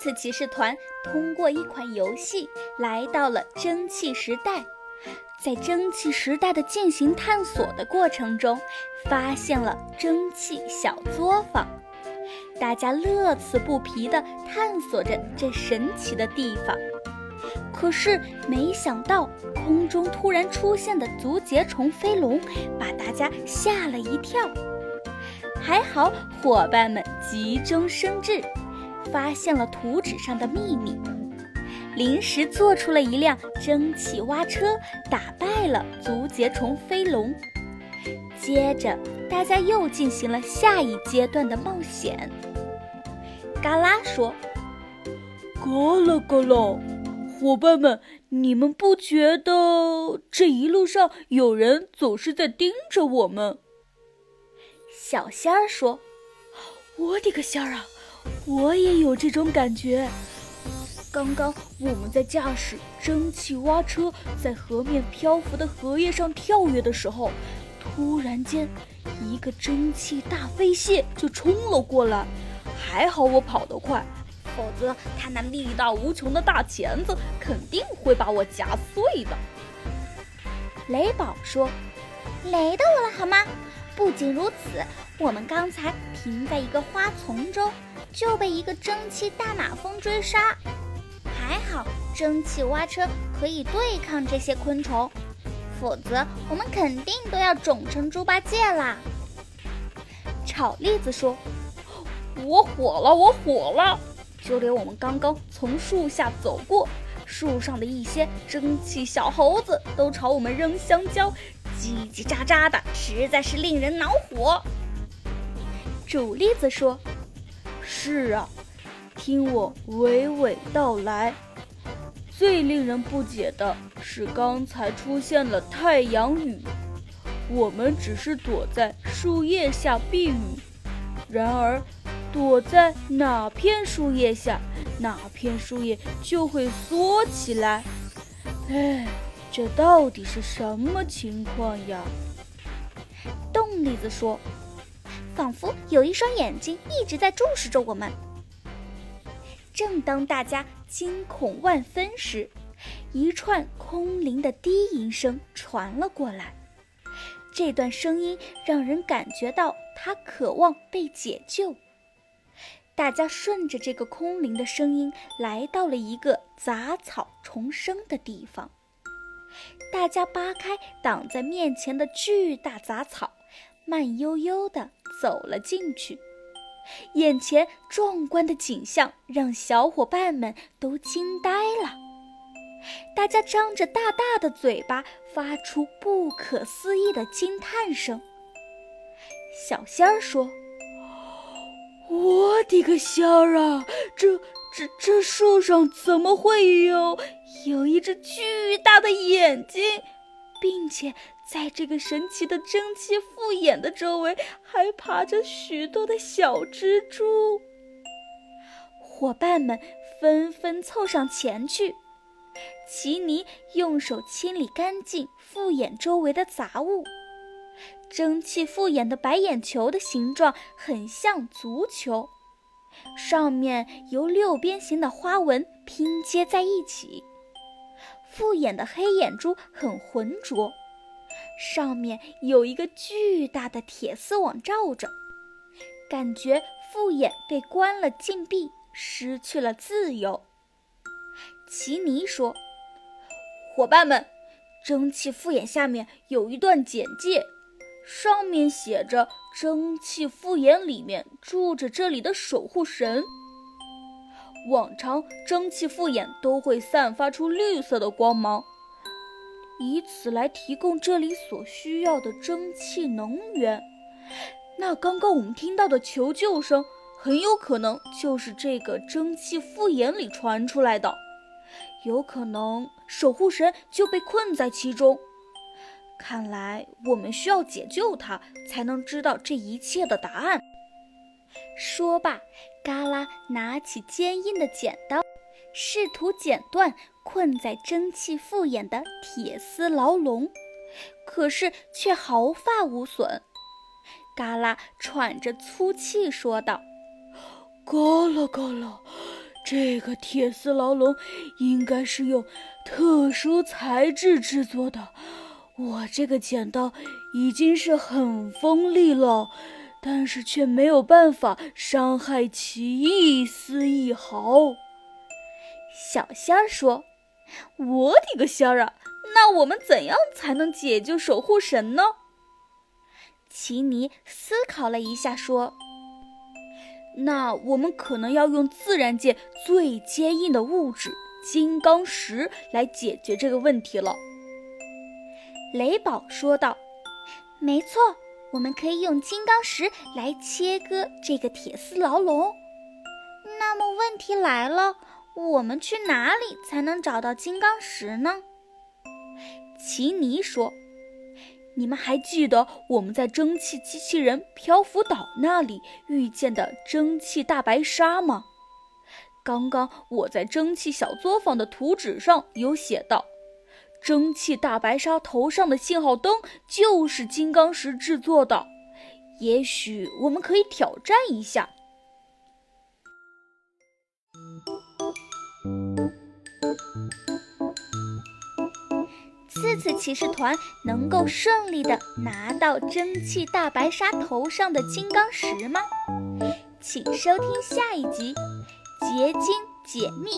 次骑士团通过一款游戏来到了蒸汽时代，在蒸汽时代的进行探索的过程中，发现了蒸汽小作坊。大家乐此不疲地探索着这神奇的地方。可是没想到，空中突然出现的足节虫飞龙把大家吓了一跳。还好伙伴们急中生智，发现了图纸上的秘密，临时做出了一辆蒸汽挖车，打败了足节虫飞龙。接着，大家又进行了下一阶段的冒险。嘎啦说：“嘎啦嘎啦。”伙伴们，你们不觉得这一路上有人总是在盯着我们？小仙儿说：“我的个仙儿啊，我也有这种感觉。刚刚我们在驾驶蒸汽挖车在河面漂浮的荷叶上跳跃的时候，突然间一个蒸汽大飞蟹就冲了过来，还好我跑得快。”否则，他那力大无穷的大钳子肯定会把我夹碎的。雷宝说：“雷到我了，好吗？不仅如此，我们刚才停在一个花丛中，就被一个蒸汽大马蜂追杀。还好，蒸汽挖车可以对抗这些昆虫，否则我们肯定都要肿成猪八戒啦。”炒栗子说：“我火了，我火了！”就连我们刚刚从树下走过，树上的一些蒸汽小猴子都朝我们扔香蕉，叽叽喳喳的，实在是令人恼火。煮栗子说：“是啊，听我娓娓道来。最令人不解的是，刚才出现了太阳雨，我们只是躲在树叶下避雨，然而……”躲在哪片树叶下，哪片树叶就会缩起来。哎，这到底是什么情况呀？冻栗子说：“仿佛有一双眼睛一直在注视着我们。”正当大家惊恐万分时，一串空灵的低吟声传了过来。这段声音让人感觉到他渴望被解救。大家顺着这个空灵的声音来到了一个杂草丛生的地方。大家扒开挡在面前的巨大杂草，慢悠悠地走了进去。眼前壮观的景象让小伙伴们都惊呆了。大家张着大大的嘴巴，发出不可思议的惊叹声。小仙儿说。我的个仙儿啊！这、这、这树上怎么会有有一只巨大的眼睛，并且在这个神奇的蒸汽复眼的周围还爬着许多的小蜘蛛？伙伴们纷纷凑上前去，奇尼用手清理干净复眼周围的杂物。蒸汽复眼的白眼球的形状很像足球，上面由六边形的花纹拼接在一起。复眼的黑眼珠很浑浊，上面有一个巨大的铁丝网罩着，感觉复眼被关了禁闭，失去了自由。奇尼说：“伙伴们，蒸汽复眼下面有一段简介。”上面写着：“蒸汽复眼里面住着这里的守护神。往常蒸汽复眼都会散发出绿色的光芒，以此来提供这里所需要的蒸汽能源。那刚刚我们听到的求救声，很有可能就是这个蒸汽复眼里传出来的。有可能守护神就被困在其中。”看来我们需要解救他，才能知道这一切的答案。说罢，嘎啦拿起坚硬的剪刀，试图剪断困在蒸汽复眼的铁丝牢笼，可是却毫发无损。嘎啦喘着粗气说道：“嘎啦嘎啦，这个铁丝牢笼应该是用特殊材质制作的。我这个剪刀已经是很锋利了，但是却没有办法伤害其一丝一毫。小仙儿说：“我的个仙儿啊！那我们怎样才能解救守护神呢？”奇尼思考了一下，说：“那我们可能要用自然界最坚硬的物质——金刚石来解决这个问题了。”雷宝说道：“没错，我们可以用金刚石来切割这个铁丝牢笼。那么问题来了，我们去哪里才能找到金刚石呢？”奇尼说：“你们还记得我们在蒸汽机器人漂浮岛那里遇见的蒸汽大白鲨吗？刚刚我在蒸汽小作坊的图纸上有写到。”蒸汽大白鲨头上的信号灯就是金刚石制作的，也许我们可以挑战一下。骑士团能够顺利的拿到蒸汽大白鲨头上的金刚石吗？请收听下一集《结晶解密》。